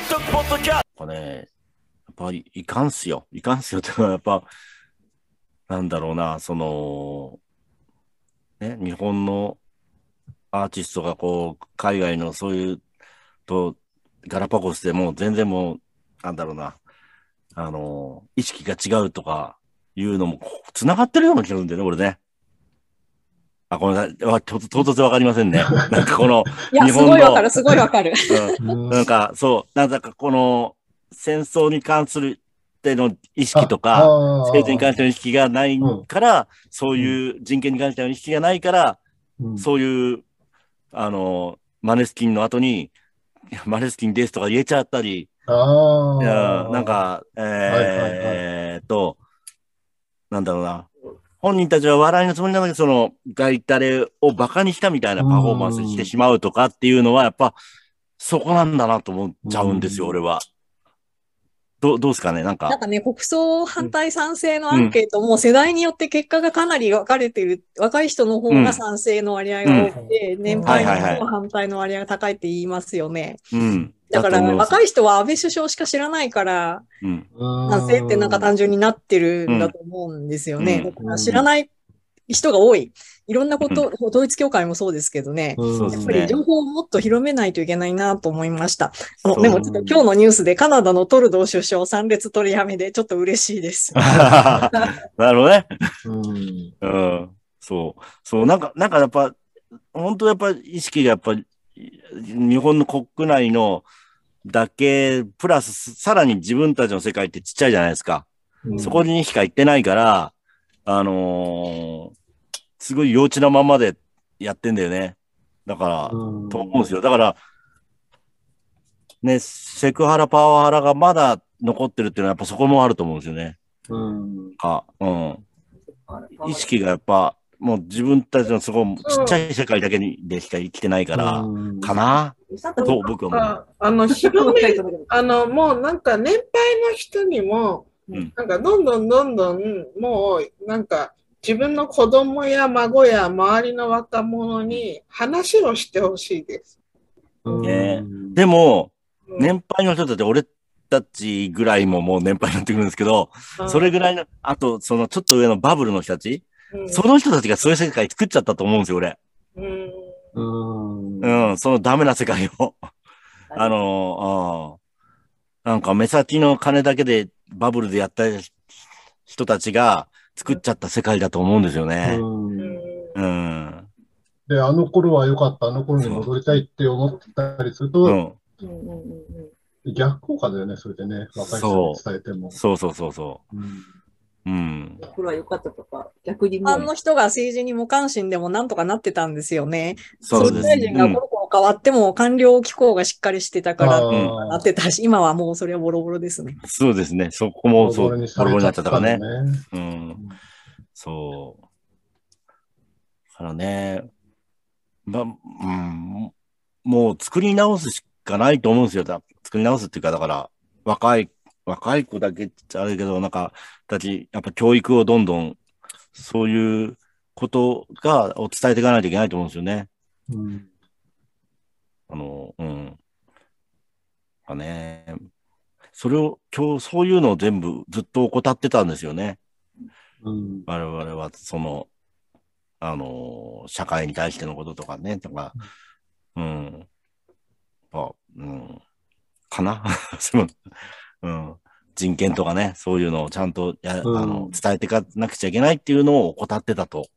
イトポッドキャストね、やっぱりいかんすよ。いかんすよってのは、やっぱ、なんだろうな、その、ね、日本のアーティストがこう、海外のそういうと、ガラパゴスでもう全然もう、なんだろうな、あの、意識が違うとかいうのも、繋がってるような気がするんだよね、俺ね。あ、ごめんなさい。唐突わかりませんね。なんかこの、いや、すごいわかる、すごいわかる。うん、なんか、そう、なんかこの、戦争に関するっての意識とか、政治に関しての意識がないから、うん、そういう人権に関しての意識がないから、うん、そういう、あの、マネスキンの後に、マネスキンですとか言えちゃったり、あなんか、えー、はいはいはい、と、なんだろうな、本人たちは笑いのつもりなのに、その、ガイタレを馬鹿にしたみたいなパフォーマンスにしてしまうとかっていうのは、やっぱ、そこなんだなと思っちゃうんですよ、俺は。どどうですかね？なんか。なんかね、国葬反対賛成のアンケートも世代によって結果がかなり分かれてる。若い人の方が賛成の割合が多くて、うん、年配の方が反対の割合が高いって言いますよね。うん。だから、若い人は安倍首相しか知らないから、うん、賛成ってなんか単純になってるんだと思うんですよね。だから知らない人が多い。いろんなこと、うん、統一教会もそうですけどね、うん、やっぱり情報をもっと広めないといけないなと思いました。でもちょっと今日のニュースでカナダのトルドー首相参列取りやめでちょっと嬉しいです。なるほどね。うん、うん。そう。そう、なんか、なんかやっぱ、本当やっぱ意識がやっぱ、日本の国内のだけ、プラスさらに自分たちの世界ってちっちゃいじゃないですか。うん、そこにしか行ってないから、あのー、すごい幼稚なままでやってんだよね。だから、と思うんですよ。だから、ね、セクハラ、パワハラがまだ残ってるっていうのはやっぱそこもあると思うんですよね。うん。あ、うん。意識がやっぱ、もう自分たちのすごいちっちゃい世界だけにでしか生きてないから、かな？と僕は思う。あの、広め、あの、もうなんか年配の人にも、なんかどんどんどんどん、もうなんか自分の子供や孫や周りの若者に話をしてほしいです。ね、でも、年配の人たち、俺たちぐらいももう年配になってくるんですけど、それぐらいの、あと、そのちょっと上のバブルの人たち、うん、その人たちがそういう世界作っちゃったと思うんですよ、俺。うん。うん、そのダメな世界を。あの、あ。なんか目先の金だけでバブルでやった人たちが、作っちゃった世界だと思うんですよね。うん。で、あの頃は良かった、あの頃に戻りたいって思ってたりすると、うん、逆効果だよね、それでね、若い人に伝えても。そうそうそうそう。うんうん。これは良かったとか、逆にあの人が政治に無関心でもなんとかなってたんですよね。そうです。総理大臣がコロコロ変わっても、官僚機構がしっかりしてたから、なってたし、今はもうそれはボロボロですね。そうですね。そこもそう、ボロボロになっちゃったからね。うん。そう。だからね、ま、うん、もう作り直すしかないと思うんですよ。作り直すっていうか、だから、若い若い子だけってあるけど、なんか、たち、やっぱ教育をどんどん、そういうことが、を伝えていかないといけないと思うんですよね。うん。あの、うん。あね、それを、今日、そういうのを全部ずっと怠ってたんですよね。うん。我々は、その、あの、社会に対してのこととかね、とか、うん。あ、うん。かな？うん、人権とかね、そういうのをちゃんとや、うん、あの伝えていかなくちゃいけないっていうのを怠ってたと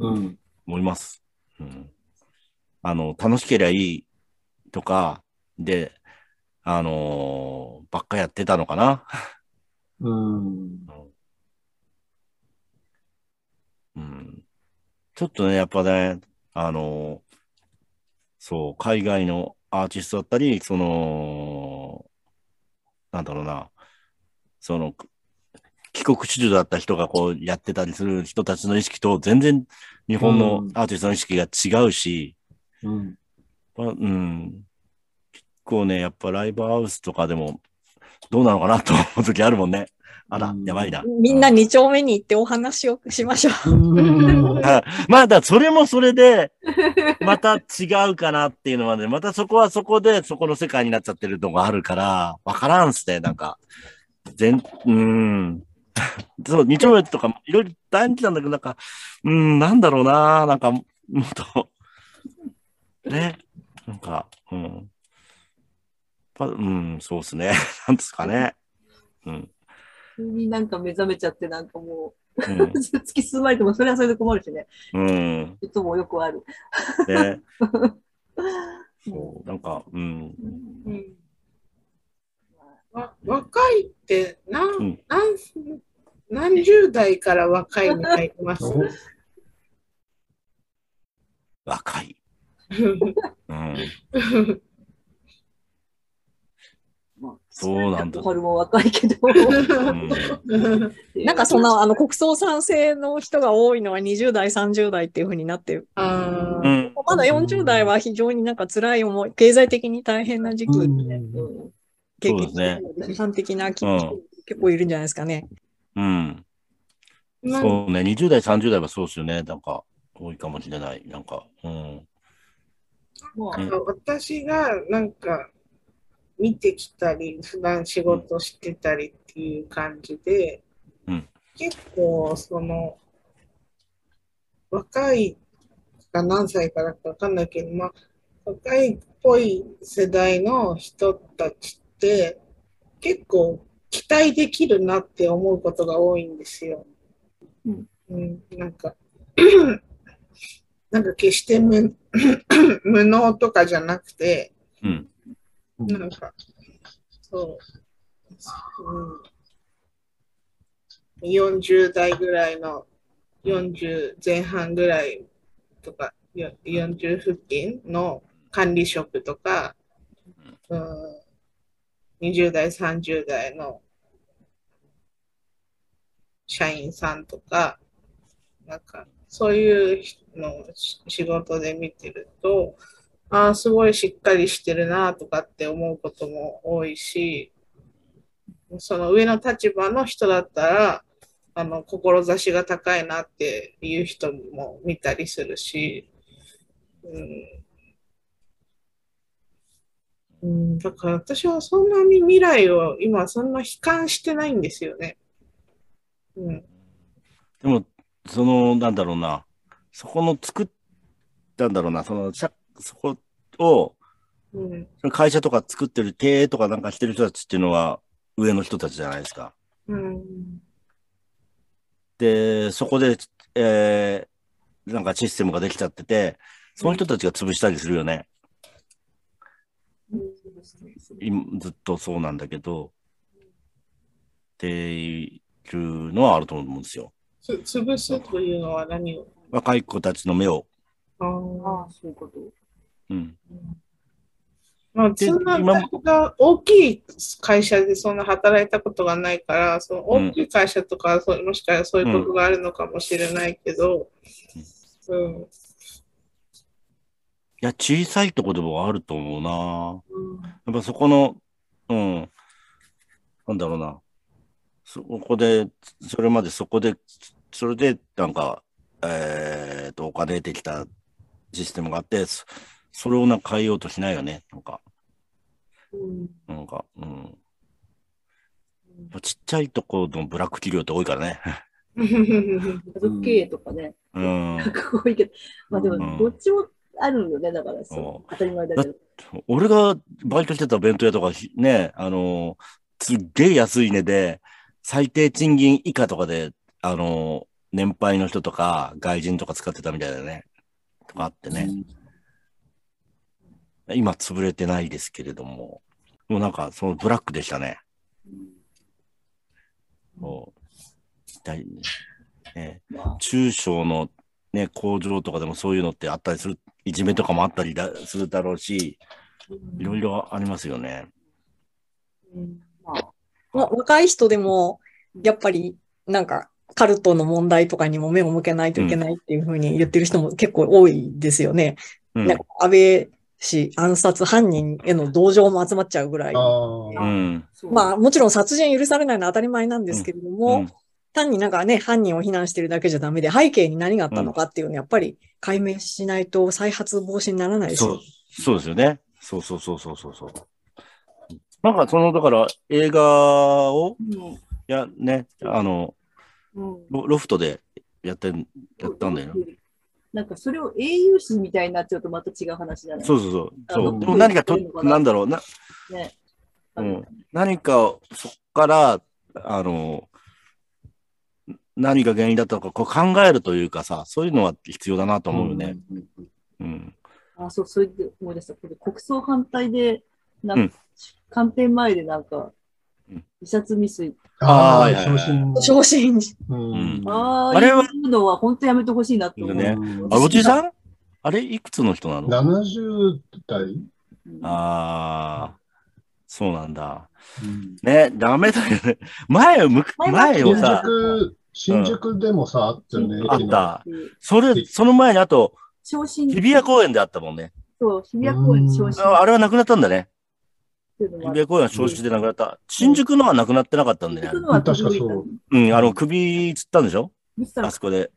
思います。うん、あの、楽しければいいとか、で、あのー、ばっかやってたのかな？うん。うん。ちょっとね、やっぱね、あのー、そう、海外のアーティストだったり、その、なんだろうな、その、帰国子女だった人がこうやってたりする人たちの意識と全然日本のアーティストの意識が違うし、うん。うん、結構ね、やっぱライブハウスとかでもどうなのかなと 思う時あるもんね。あら、やばいな。みんな二丁目に行ってお話をしましょう。まあ、だそれもそれで、また違うかなっていうのはね、またそこはそこで、そこの世界になっちゃってるのがあるから、わからんすね、なんか。全、うん。そう、日曜日とかいろいろ大好きなんだけど、なんか、うん、なんだろうな、なんか、もっと、ね、なんか、うん。うん、そうですね。なんですかね。うん。急になんか目覚めちゃって、なんかもう、うん、突き進まれても、それはそれで困るしね。うん。いつもよくある。ね。そう、なんか、うん。うんわ若いって何,、うん、何何十代から若いに入ります？若い。うんそうなんだ。春も若いけど。なんかそんな、あの、国葬賛成の人が多いのは20代、30代っていうふうになってる。まだ40代は非常になんか辛い思い、経済的に大変な時期で、経験ね。批判的な気持ち、結構いるんじゃないですかね。うん。そうね、20代、30代はそうですよね。なんか、多いかもしれない。なんか、うん。私がなんか見てきたり、普段仕事してたりっていう感じで、うん、結構その若いか何歳からかわかんないけど、まあ、若いっぽい世代の人たちって結構期待できるなって思うことが多いんですよ。うん、うん、なんかなんか決して無 無能とかじゃなくて、うん、なんか、そう、うん、40代ぐらいの、40前半ぐらいとか、40付近の管理職とか、うん、20代、30代の社員さんとか、なんか、そういうの仕事で見てると、ああ、すごいしっかりしてるなとかって思うことも多いし、その上の立場の人だったら、あの、志が高いなっていう人も見たりするし、うん、うん、だから私はそんなに未来を今そんな悲観してないんですよね。うん。でも、その、なんだろうな、そこの作ったんだろうな、その、そこを、うん、会社とか作ってる経営とかなんかしてる人たちっていうのは上の人たちじゃないですか。うん、で、そこで、えー、なんかシステムができちゃってて、その人たちが潰したりするよね。うん、ずっとそうなんだけど、っていうのはあると思うんですよ。つ潰すというのは何を？若い子たちの目を。ああ、そういうこと？うん。まあ、そんなが大きい会社でそんな働いたことがないから、その大きい会社とか、うん、もしかしたらそういうことがあるのかもしれないけど、うん。うん、いや、小さいとこでもあると思うな。うん、やっぱそこの、うん、なんだろうな。そこで、それまでそこで、それで、なんか、えっ、ー、と、お金できたシステムがあって、それをなんか変えようとしないよね、なんか。うん、なんか、うん。ちっちゃいところのブラック企業って多いからね。家族経営とかね。うん。多いけど、まあでも、どっちもあるよね、だからそう、当たり前だけど。俺がバイトしてた弁当屋とかね、あのすっげえ安い値で、最低賃金以下とかで、あの年配の人とか外人とか使ってたみたいだよね。とかあってね。うん、今潰れてないですけれども、もうなんかそのブラックでしたね。もう、ね、中小のね、工場とかでもそういうのってあったりする、いじめとかもあったりだするだろうし、いろいろありますよね。うんまあ、若い人でも、やっぱり、なんか、カルトの問題とかにも目を向けないといけないっていうふうに言ってる人も結構多いですよね。うん、なんか安倍氏暗殺犯人への同情も集まっちゃうぐらい。うん、まあもちろん殺人許されないのは当たり前なんですけれども、単になんかね、犯人を非難してるだけじゃダメで、背景に何があったのかっていうのをやっぱり解明しないと再発防止にならないですよ。そう、そうですよね。そうそうそうそうそうそう。なんかその、だから映画を、うん、や、ね、あの、うん、ロフトでやって、やったんだよね。なんかそれを英雄視みたいになっちゃうとまた違う話じゃない？そうそうそう。そうでも何かと、なんだろうな、ねうん、何かそっから、あの、何が原因だったのかこう考えるというかさ、そういうのは必要だなと思うよね。うん。うん、あ、そう、それで思い出した。これ国葬反対で、なんか、官邸前でなんか、自殺未遂。ああ、昇進。昇進。うん、ああ、あれは。いうのは本当やめてほしいなって思う。ね。あ、おじさん？あれ、いくつの人なの ?70 代ああ、そうなんだ。うん、ね、ダメだよね。前を向く、前をさ。新宿でもさ、あったよね。あった。それ、その前にあと、日比谷公園であったもんね。そう、日比谷公園昇進。あれはなくなったんだね。日比谷公園は消失でなくなった。新宿のはなくなってなかったんでね。確かそう。うん、あの、首つったんでしょ？あそこで。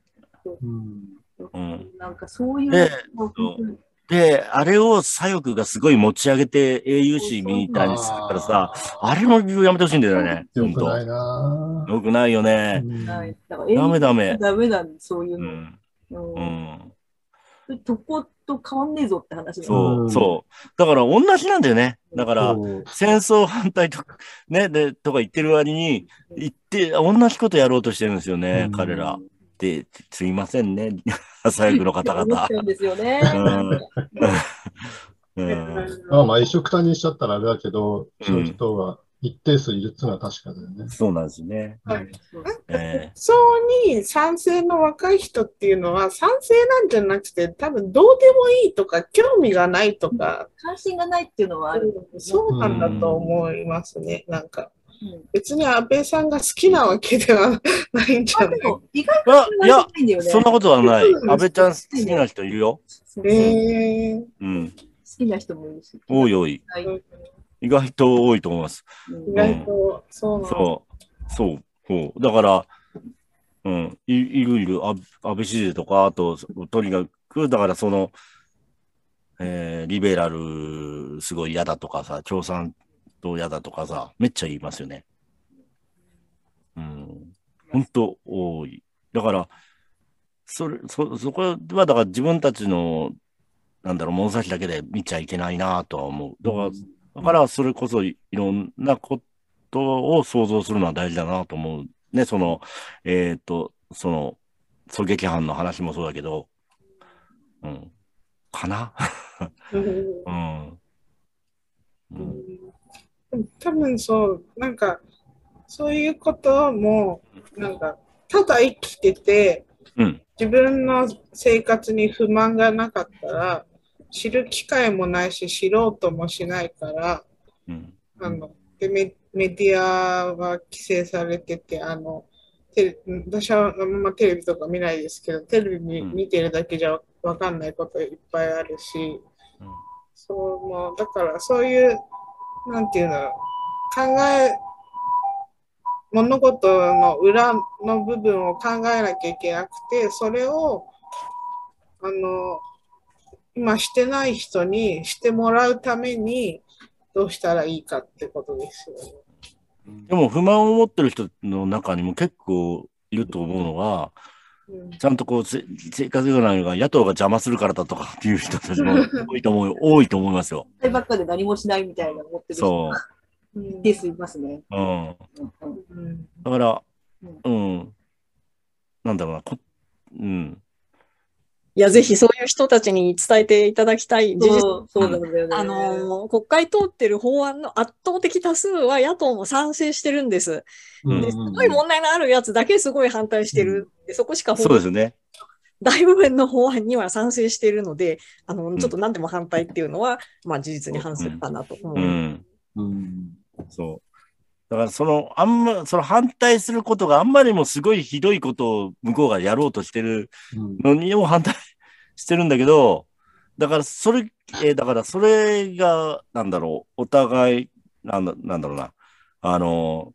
うん。なんかそういう。で、あれを左翼がすごい持ち上げて英雄視みたいにするからさ、あれもやめてほしいんだよね。よくないなよくないよね。ダメダメ。ダメだ、そういうの。うん。とこと変わんねえぞって話そう、そう。だから同じなんだよね。だから、戦争反対とか、ね、で、とか言ってる割に、言って、同じことやろうとしてるんですよね、彼ら。で、すいませんね、左翼の方々。そうですよね。うん、まあまあ、一緒くたにしちゃったらあれだけど、そういう人が一定数いるっていうのは確かだよね。そうなんですね。はい。えー、そうに賛成の若い人っていうのは、賛成なんじゃなくて、多分どうでもいいとか、興味がないとか。関心がないっていうのはある、そうなんだと思いますね、なんか。別に安倍さんが好きなわけではないんじゃない？意外といや、そんなことはない。安倍ちゃん好きな人いるよ。へえー。うん。好きな人もいるし。多い多い。意外と多いと思います。意外と、そうなそう、そう、そう。だから、うん、いいるいる、安倍支持とか、あと、とにかく、だからその、えー、リベラルすごい嫌だとかさ、共産党嫌だとかさ、めっちゃ言いますよね。うん。本当多い。だから、それ、そ、そこは、だから自分たちの、なんだろう、物差しだけで見ちゃいけないなとは思う。だから、だからそれこそいろんなことを想像するのは大事だなと思う。ね、その、えっ、ー、と、その、狙撃犯の話もそうだけど、うん。かな？うん。うん、多分そう、なんか、そういうことも、なんか、ただ生きてて、うん、自分の生活に不満がなかったら、知る機会もないし、知ろうともしないから、うん、あのでメメディアは規制されてて、あのテ私はあんまテレビとか見ないですけど、テレビ見てるだけじゃわかんないこといっぱいあるし、うん、そうもうだからそういう、なんていうの、考え、物事の裏の部分を考えなきゃいけなくて、それを、あの、今してない人にしてもらうためにどうしたらいいかってことですよね。でも不満を持ってる人の中にも結構いると思うのは、うん、ちゃんとこう生活がないのが野党が邪魔するからだとかっていう人たちも多いと思う 多いと思いますよ。ばっかで何もしないみたいな思ってる人そう。うん、ケースいますね。うん。うん、だから、うん、なんだろうな、こうん。いや、ぜひそういう人たちに伝えていただきたい事実。そうなんだよね。あの、国会通ってる法案の圧倒的多数は野党も賛成してるんです。ですごい問題のあるやつだけすごい反対してる。でそこしかそうですね。大部分の法案には賛成しているので、あの、ちょっと何でも反対っていうのは、うん、まあ事実に反するかなと思う。うん。うん、そう。だからその、あんま、その反対することがあんまりもすごいひどいことを向こうがやろうとしてるのにも反対してるんだけど、だからそれ、えー、だからそれが、なんだろう、お互い、なんだなんだろうな、あの、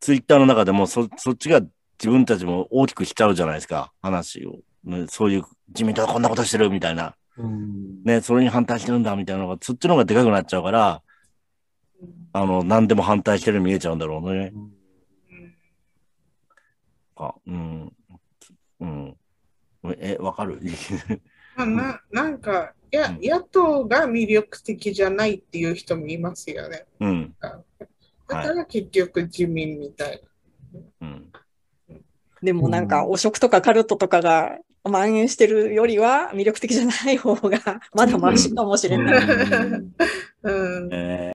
ツイッターの中でもそそっちが自分たちも大きくしちゃうじゃないですか、話を。ね、そういう自民党はこんなことしてるみたいな。ね、それに反対してるんだみたいなのが、そっちの方がでかくなっちゃうから、あの、何でも反対してる見えちゃうんだろうね。あ、うん。うん。え、わかる？ななんか、いや、野党が魅力的じゃないっていう人もいますよね。うん。だから結局自民みたいな。うん。でもなんか、汚職とかカルトとかが蔓延してるよりは魅力的じゃない方がまだマシかもしれない。うん、えー